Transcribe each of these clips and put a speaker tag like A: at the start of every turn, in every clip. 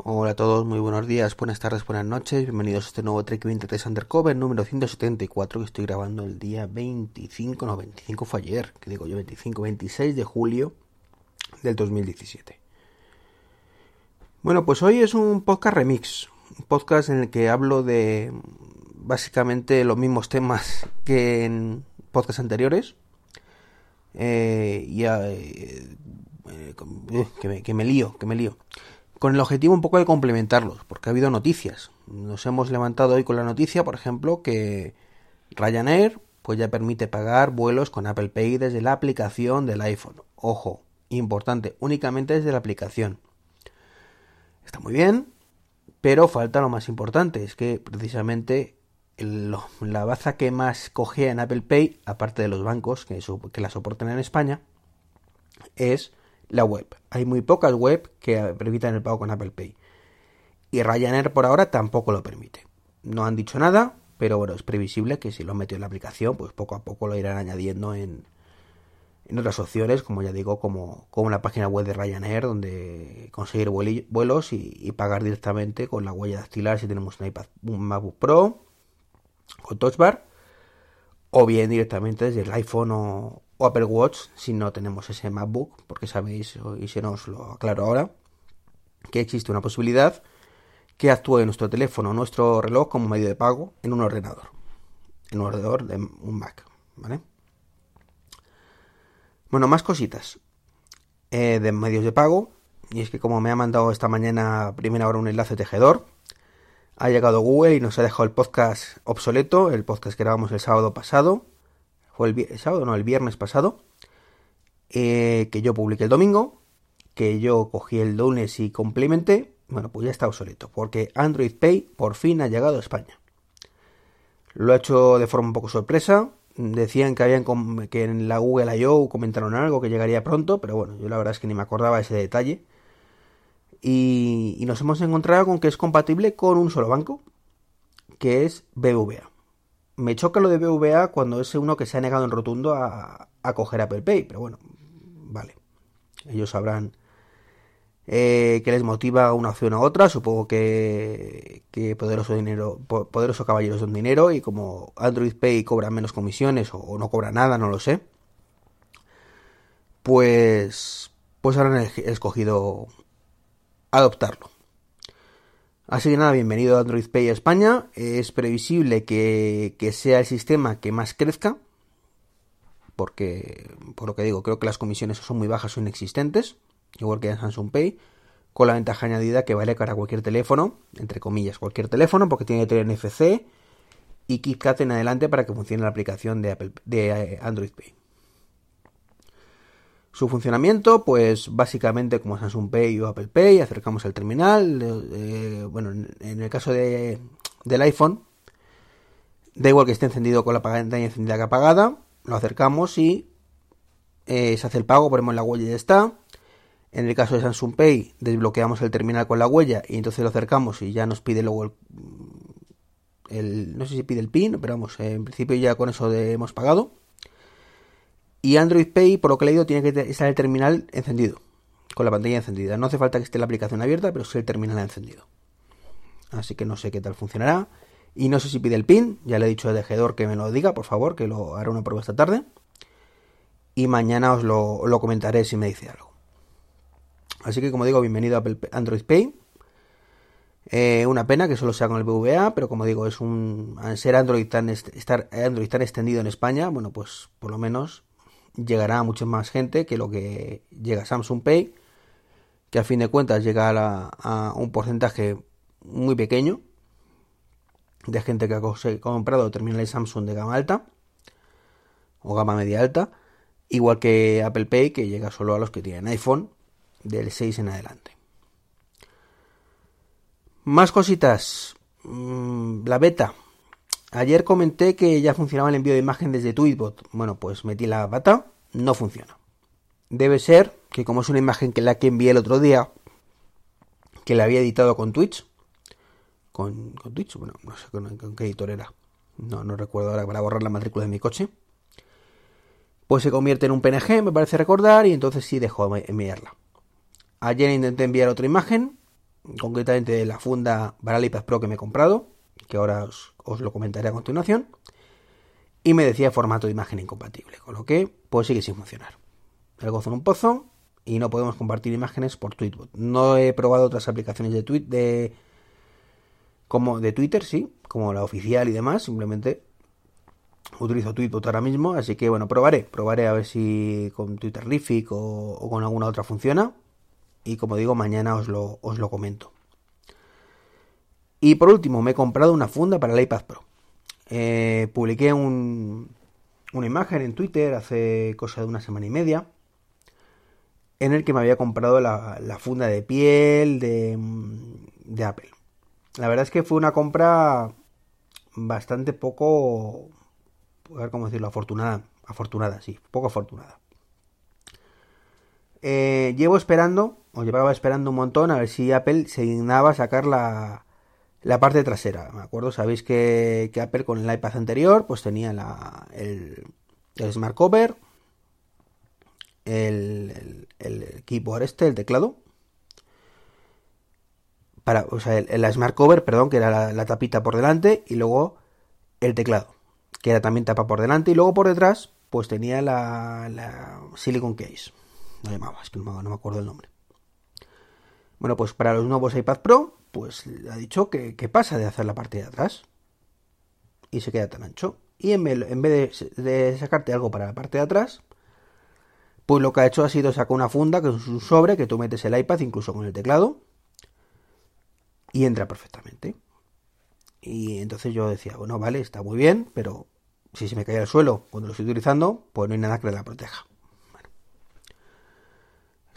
A: Hola a todos, muy buenos días, buenas tardes, buenas noches, bienvenidos a este nuevo Trek 23 Undercover número 174 que estoy grabando el día 25, no 25 fue ayer, que digo yo 25, 26 de julio del 2017. Bueno, pues hoy es un podcast remix, un podcast en el que hablo de básicamente los mismos temas que en podcasts anteriores. Eh, y eh, eh, que, me, que me lío, que me lío con el objetivo un poco de complementarlos, porque ha habido noticias. Nos hemos levantado hoy con la noticia, por ejemplo, que Ryanair pues ya permite pagar vuelos con Apple Pay desde la aplicación del iPhone. Ojo, importante, únicamente desde la aplicación. Está muy bien, pero falta lo más importante, es que precisamente la baza que más cogea en Apple Pay, aparte de los bancos que, que la soportan en España, es la web. Hay muy pocas web que permitan el pago con Apple Pay. Y Ryanair por ahora tampoco lo permite. No han dicho nada, pero bueno, es previsible que si lo han metido en la aplicación, pues poco a poco lo irán añadiendo en, en otras opciones, como ya digo, como, como la página web de Ryanair, donde conseguir vuelos y, pagar directamente con la huella dactilar si tenemos un iPad, un MacBook Pro con Touch Bar, o bien directamente desde el iPhone o, o Apple Watch si no tenemos ese MacBook, porque sabéis, y se nos lo aclaro ahora, que existe una posibilidad que actúe nuestro teléfono o nuestro reloj como medio de pago en un ordenador, en un ordenador de un Mac, ¿vale? Bueno, más cositas eh, de medios de pago, y es que como me ha mandado esta mañana primera hora un enlace tejedor, ha llegado Google y nos ha dejado el podcast obsoleto, el podcast que grabamos el sábado pasado, fue el, sábado, no, el viernes pasado, eh, que yo publiqué el domingo, que yo cogí el lunes y complementé, bueno, pues ya está obsoleto, porque Android Pay por fin ha llegado a España. Lo ha hecho de forma un poco sorpresa, decían que habían que en la Google I.O. comentaron algo que llegaría pronto, pero bueno, yo la verdad es que ni me acordaba ese detalle. Y, y, nos hemos encontrado con que es compatible con un solo banco, que es BVA me choca lo de BVA cuando es uno que se ha negado en rotundo a, coger Apple Pay, pero bueno, vale. Ellos sabrán eh, que les motiva una opción a otra. Supongo que, que poderoso dinero, poderoso caballero son dinero y como Android Pay cobra menos comisiones o, no cobra nada, no lo sé. Pues, pues han escogido adoptarlo. Así que nada, bienvenido a Android Pay a España. Es previsible que, sea el sistema que más crezca. Porque, por lo que digo, creo que las comisiones son muy bajas o inexistentes. Igual que en Samsung Pay. Con la ventaja añadida que vale para cualquier teléfono. Entre comillas, cualquier teléfono. Porque tiene que tener NFC. Y KitKat en adelante para que funcione la aplicación de, Apple, de eh, Android Pay. Su funcionamiento, pues básicamente como Samsung Pay o Apple Pay, acercamos el terminal. Eh, bueno, en el caso de, del iPhone, da igual que esté encendido con la pantalla encendida que apagada, lo acercamos y eh, se hace el pago, ponemos la huella y ya está. En el caso de Samsung Pay, desbloqueamos el terminal con la huella y entonces lo acercamos y ya nos pide luego el, no sé si pide el PIN, pero vamos, en principio ya con eso hemos pagado. Y Android Pay, por lo que he leído, tiene que estar el terminal encendido, con la pantalla encendida. No hace falta que esté la aplicación abierta, pero sí el terminal encendido. Así que no sé qué tal funcionará. Y no sé si pide el PIN, ya le he dicho al tejedor que me lo diga, por favor, que lo haré una prueba esta tarde. Y mañana os lo, comentaré si me dice algo. Así que como digo, bienvenido a Android Pay. Eh, una pena que solo sea con el BVA, pero como digo, es un. Al ser Android tan, estar Android tan extendido en España, bueno, pues por lo menos llegará a mucha más gente que lo que llega Samsung Pay, que a fin de cuentas llega a, un porcentaje muy pequeño de gente que ha comprado terminales Samsung de gama alta o gama media alta, igual que Apple Pay, que llega solo a los que tienen iPhone del 6 en adelante. Más cositas. Mm, la beta Ayer comenté que ya funcionaba el envío de imagen desde Tweetbot. Bueno, pues metí la pata, no funciona. Debe ser que como es una imagen que la que envié el otro día, que la había editado con Twitch, con, Twitch, bueno, no sé con, qué editor era, no, no recuerdo ahora para borrar la matrícula de mi coche, pues se convierte en un PNG, me parece recordar, y entonces sí dejo enviarla. Ayer intenté enviar otra imagen, concretamente la funda para el iPad Pro que me he comprado, que ahora os, os lo comentaré a continuación, y me decía formato de imagen incompatible, con lo que pues sigue sin funcionar. El gozo en un pozo y no podemos compartir imágenes por Tweetbot. No he probado otras aplicaciones de tweet de como de Twitter, sí, como la oficial y demás, simplemente utilizo Tweetbot ahora mismo, así que bueno, probaré, probaré a ver si con Twitter o, o, con alguna otra funciona. Y como digo, mañana os lo, os lo comento. Y por último, me he comprado una funda para el iPad Pro. Eh, publiqué un, una imagen en Twitter hace cosa de una semana y media en el que me había comprado la, funda de piel de, de, Apple. La verdad es que fue una compra bastante poco, a ver cómo decirlo, afortunada, afortunada, sí, poco afortunada. Eh, llevo esperando, o llevaba esperando un montón a ver si Apple se dignaba a sacar la, la parte trasera, me acuerdo, sabéis que, Apple con el iPad anterior pues tenía la, el, Smart Cover, el, el, keyboard este, el teclado, para, o sea, el, Smart Cover, perdón, que era la, tapita por delante, y luego el teclado, que era también tapa por delante, y luego por detrás, pues tenía la, la Silicon Case, no llamaba, es que no me acuerdo el nombre. Bueno, pues para los nuevos iPad Pro, pues ha dicho que, pasa de hacer la parte de atrás y se queda tan ancho. Y en vez, de, sacarte algo para la parte de atrás, pues lo que ha hecho ha sido sacar una funda, que es un sobre, que tú metes el iPad incluso con el teclado, y entra perfectamente. Y entonces yo decía, bueno, vale, está muy bien, pero si se me cae al suelo cuando lo estoy utilizando, pues no hay nada que la proteja.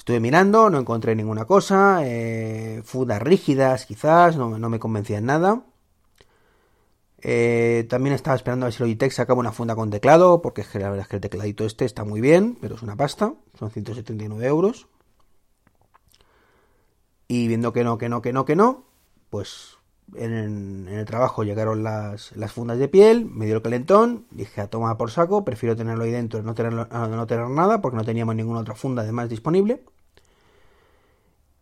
A: Estuve mirando, no encontré ninguna cosa, eh, fundas rígidas quizás, no, me convencían nada. Eh, también estaba esperando a ver si Logitech sacaba una funda con teclado, porque la verdad es que el tecladito este está muy bien, pero es una pasta, son 179 euros. Y viendo que no, que no, que no, que no, pues en, el trabajo llegaron las, fundas de piel, me dio el calentón, dije a toma por saco, prefiero tenerlo ahí dentro y no tener, no tener nada porque no teníamos ninguna otra funda además disponible.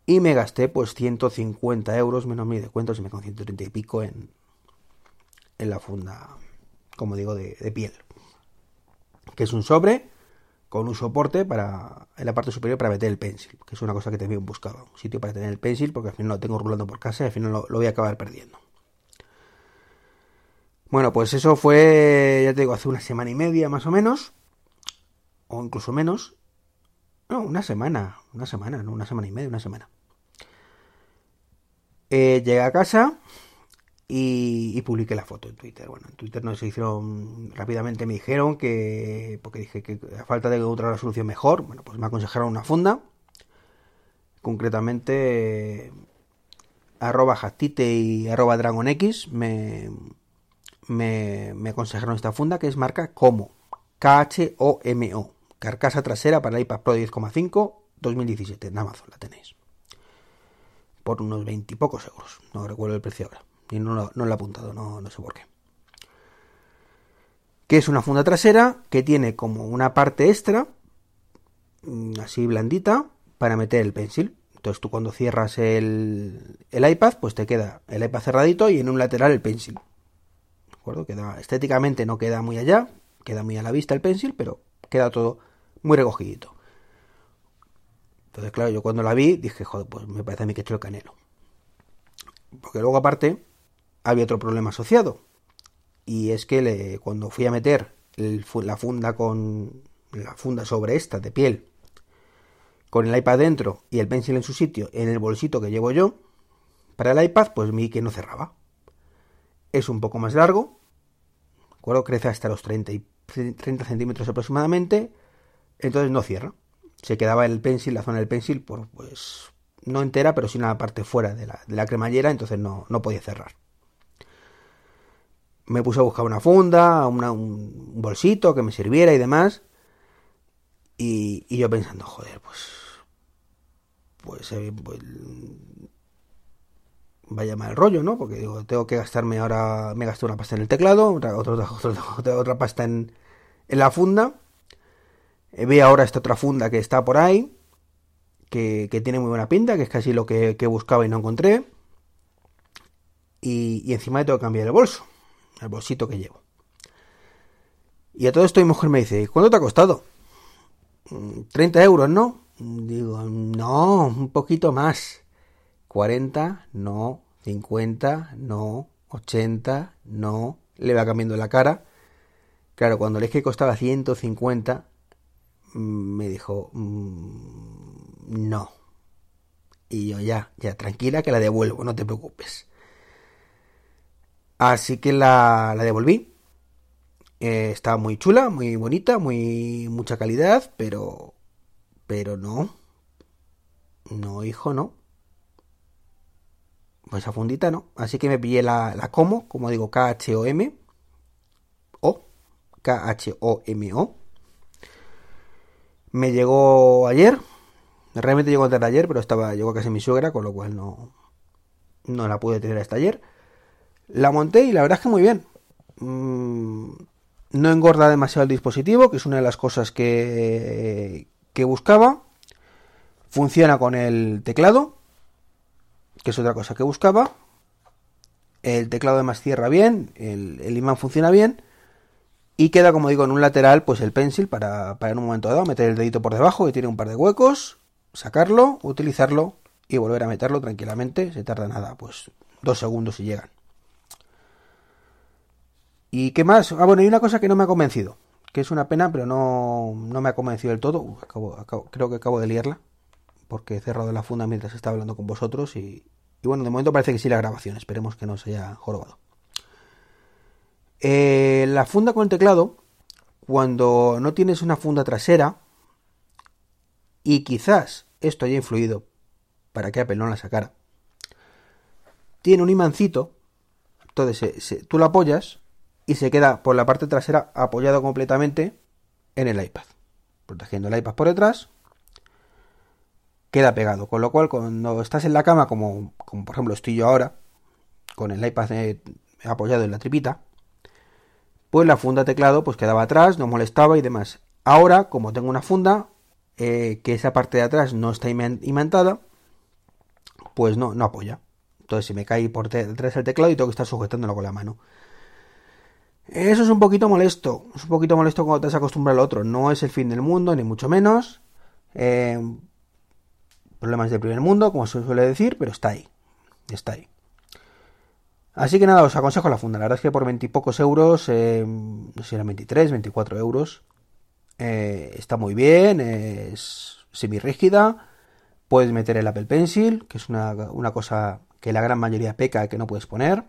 A: Y me gasté pues 150 euros menos mi descuento, se me con 130 y pico en, en la funda, como digo, de piel. Que es un sobre con un soporte para en la parte superior para meter el pencil, que es una cosa que también buscaba, un sitio para tener el pencil, porque al final lo tengo rulando por casa y al final lo, voy a acabar perdiendo. Bueno, pues eso fue, ya te digo, hace una semana y media más o menos, o incluso menos. No, una semana, una semana, no, una semana y media, una semana. Eh, llegué a casa, y, publiqué la foto en Twitter. Bueno, en Twitter no se hicieron rápidamente, me dijeron que, porque dije que a falta de otra resolución mejor, bueno, pues me aconsejaron una funda, concretamente arroba y arroba dragonx me, me, me aconsejaron esta funda que es marca Como, K-H-O-M-O, carcasa trasera para el iPad Pro 10,5 2017, en Amazon la tenéis. Por unos 20 y pocos euros, no recuerdo el precio ahora. Y no, lo, he apuntado, no, no sé por qué. Que es una funda trasera que tiene como una parte extra, mm, así blandita, para meter el pencil. Entonces tú cuando cierras el, el iPad, pues te queda el iPad cerradito y en un lateral el pencil. ¿De acuerdo? Queda, estéticamente no queda muy allá, queda muy a la vista el pencil, pero queda todo muy recogidito. Entonces, claro, yo cuando la vi dije, joder, pues me parece a mí que he hecho el canelo. Porque luego aparte, había otro problema asociado. Y es que le, cuando fui a meter la funda con la funda sobre esta de piel, con el iPad dentro y el pencil en su sitio, en el bolsito que llevo yo, para el iPad, pues vi que no cerraba. Es un poco más largo, acuerdo? crece hasta los 30, 30 centímetros aproximadamente, entonces no cierra. Se quedaba el pencil, la zona del pencil, por, pues no entera, pero sin la parte fuera de la, de la cremallera, entonces no, no podía cerrar me puse a buscar una funda, un bolsito que me sirviera y demás. Y, yo pensando, joder, pues. Pues, eh, pues vaya mal rollo, ¿no? Porque digo, tengo que gastarme ahora. Me gasté una pasta en el teclado, otra, otra, otra, pasta en, en la funda. Eh, ve ahora esta otra funda que está por ahí. que, tiene muy buena pinta, que es casi lo que, buscaba y no encontré. Y, y, encima tengo que cambiar el bolso, el bolsito que llevo. Y a todo esto mi mujer me dice, ¿cuánto te ha costado? 30 mm, euros, ¿no? Digo, no, un poquito más. 40, no. 50, no. 80, no. Le va cambiando la cara. Claro, cuando le dije que costaba 150, mm, me dijo, mm, no. Y yo ya, ya, tranquila que la devuelvo, no te preocupes. Así que la, devolví. Eh, estaba muy chula, muy bonita, muy mucha calidad, pero pero no. No, hijo, no. Pues esa fundita no. Así que me pillé la, la Como, como digo, K-H-O-M. O. K-H-O-M-O. Me llegó ayer. Realmente llegó antes de ayer, pero estaba, llegó casi mi suegra, con lo cual no, no la pude tener hasta ayer. La monté y la verdad es que muy bien. Mm, no engorda demasiado el dispositivo, que es una de las cosas que, buscaba. Funciona con el teclado, que es otra cosa que buscaba. El teclado además cierra bien, el, imán funciona bien. Y queda, como digo, en un lateral, pues el pencil para, para en un momento dado meter el dedito por debajo, que tiene un par de huecos, sacarlo, utilizarlo y volver a meterlo tranquilamente. Se tarda nada, pues dos segundos si llegan. ¿Y qué más? Ah, bueno, hay una cosa que no me ha convencido, que es una pena, pero no, no me ha convencido del todo. creo que acabo de liarla, porque he cerrado la funda mientras estaba hablando con vosotros y, bueno, de momento parece que sí la grabación, esperemos que no se haya jorobado. Eh, la funda con el teclado, cuando no tienes una funda trasera, y quizás esto haya influido para que Apple no la sacara, tiene un imancito, entonces tú lo apoyas y se queda por la parte trasera apoyado completamente en el iPad, protegiendo el iPad por detrás, queda pegado, con lo cual cuando estás en la cama, como, como por ejemplo estoy yo ahora, con el iPad apoyado en la tripita, pues la funda teclado pues quedaba atrás, no molestaba y demás. Ahora, como tengo una funda, eh, que esa parte de atrás no está imantada, pues no, no apoya. Entonces se me cae por detrás el teclado y tengo que estar sujetándolo con la mano. Eso es un poquito molesto. Es un poquito molesto cuando te has acostumbrado al otro. No es el fin del mundo, ni mucho menos. Eh, problemas del primer mundo, como se suele decir, pero está ahí. Está ahí. Así que nada, os aconsejo la funda. La verdad es que por 20 pocos euros, eh, no sé si eran 23, 24 euros, eh, está muy bien, es semi-rígida. Puedes meter el Apple Pencil, que es una, una cosa que la gran mayoría peca que no puedes poner.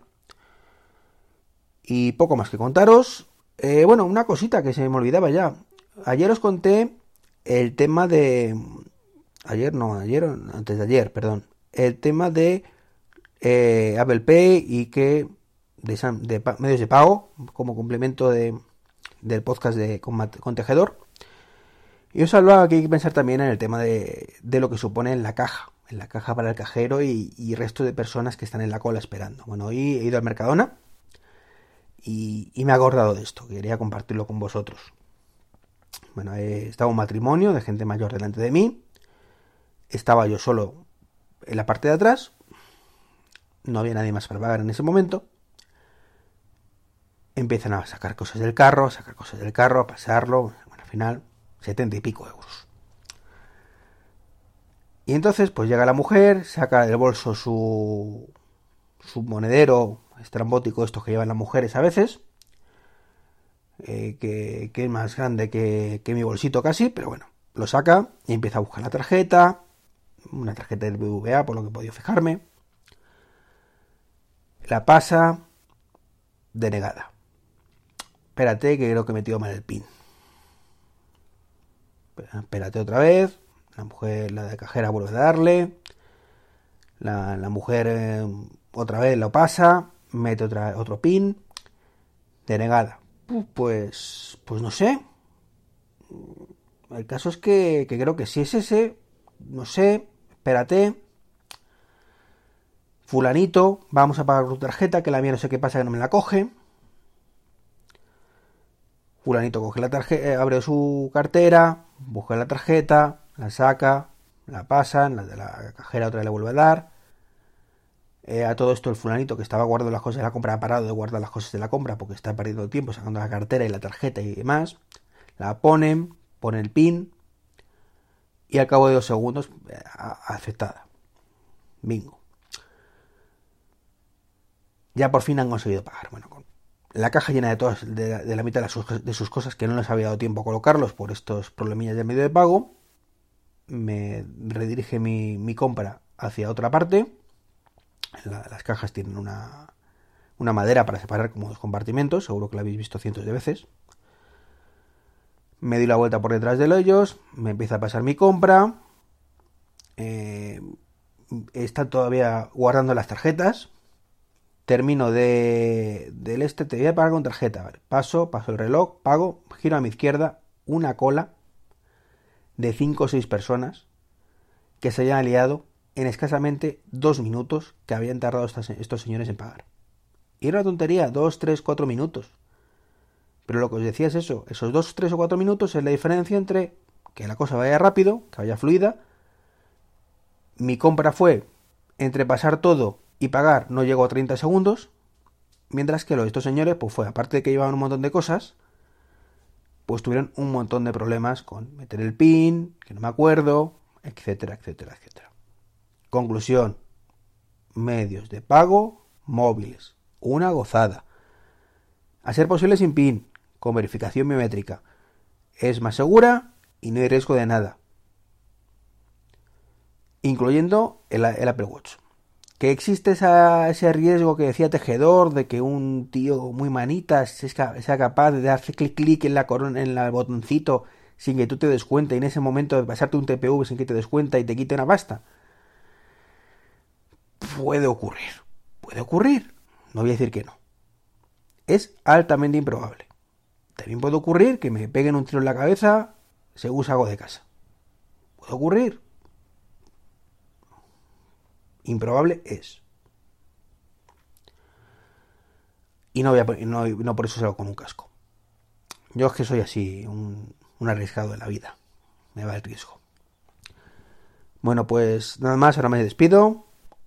A: Y poco más que contaros. Eh, bueno, una cosita que se me olvidaba ya. Ayer os conté el tema de... Ayer no, ayer, antes de ayer, perdón. El tema de eh, Apple Pay y que de, medios de pago como complemento de, del podcast de con, Tejedor. Y os hablaba que hay que pensar también en el tema de, de lo que supone en la caja, en la caja para el cajero y, y resto de personas que están en la cola esperando. Bueno, hoy he ido al Mercadona y, me ha acordado de esto, quería compartirlo con vosotros. Bueno, estaba un matrimonio de gente mayor delante de mí, estaba yo solo en la parte de atrás, no había nadie más para pagar en ese momento. Empiezan a sacar cosas del carro, a sacar cosas del carro, a pasarlo, bueno, al final, setenta y pico euros. Y entonces, pues llega la mujer, saca del bolso su, su monedero estrambótico estos que llevan las mujeres a veces, eh, que, es más grande que, mi bolsito casi, pero bueno, lo saca y empieza a buscar la tarjeta, una tarjeta del BVA por lo que he podido fijarme, la pasa denegada. Espérate que creo que he metido mal el pin. Espérate otra vez. La mujer, la de cajera vuelve a darle. La, mujer eh, otra vez lo pasa mete otra, otro pin, denegada. Pues, pues no sé. El caso es que, creo que si es ese, no sé, espérate. Fulanito, vamos a pagar tu tarjeta, que la mía no sé qué pasa que no me la coge. Fulanito coge la tarjeta, eh, abre su cartera, busca la tarjeta, la saca, la pasan, la de la cajera otra le vuelve a dar. Eh, a todo esto el fulanito que estaba guardando las cosas de la compra ha parado de guardar las cosas de la compra porque está perdiendo tiempo sacando la cartera y la tarjeta y demás. La ponen, pone el pin y al cabo de dos segundos eh, aceptada. Bingo. Ya por fin han conseguido pagar. Bueno, con la caja llena de todas, de, la mitad de, sus cosas que no les había dado tiempo a colocarlos por estos problemillas de medio de pago, me redirige mi, compra hacia otra parte. Las cajas tienen una, una madera para separar como dos compartimentos, seguro que la habéis visto cientos de veces. Me doy la vuelta por detrás de ellos, me empieza a pasar mi compra. Eh, están todavía guardando las tarjetas. Termino de, del este, te voy a pagar con tarjeta. Paso, paso el reloj, pago, giro a mi izquierda, una cola de 5 o 6 personas que se hayan aliado en escasamente dos minutos que habían tardado estos señores en pagar. Y era una tontería, 2, 3, 4 minutos. Pero lo que os decía es eso, esos 2, 3 o 4 minutos es la diferencia entre que la cosa vaya rápido, que vaya fluida. Mi compra fue entre pasar todo y pagar no llegó a 30 segundos, mientras que los estos señores, pues fue, aparte de que llevaban un montón de cosas, pues tuvieron un montón de problemas con meter el pin, que no me acuerdo, etcétera, etcétera, etcétera. Conclusión, medios de pago móviles, una gozada. A ser posible sin pin, con verificación biométrica. Es más segura y no hay riesgo de nada. Incluyendo el, Apple Watch. Que existe ese riesgo que decía Tejedor de que un tío muy manitas sea capaz de darse clic clic en la corona, en el botoncito sin que tú te des cuenta y en ese momento de pasarte un TPV sin que te des cuenta y te quite una pasta. Puede ocurrir. Puede ocurrir. No voy a decir que no. Es altamente improbable. También puede ocurrir que me peguen un tiro en la cabeza según salgo de casa. Puede ocurrir. Improbable es. Y no, voy a, no, no por eso salgo con un casco. Yo es que soy así, un, un arriesgado de la vida. Me va el riesgo. Bueno, pues nada más, ahora me despido.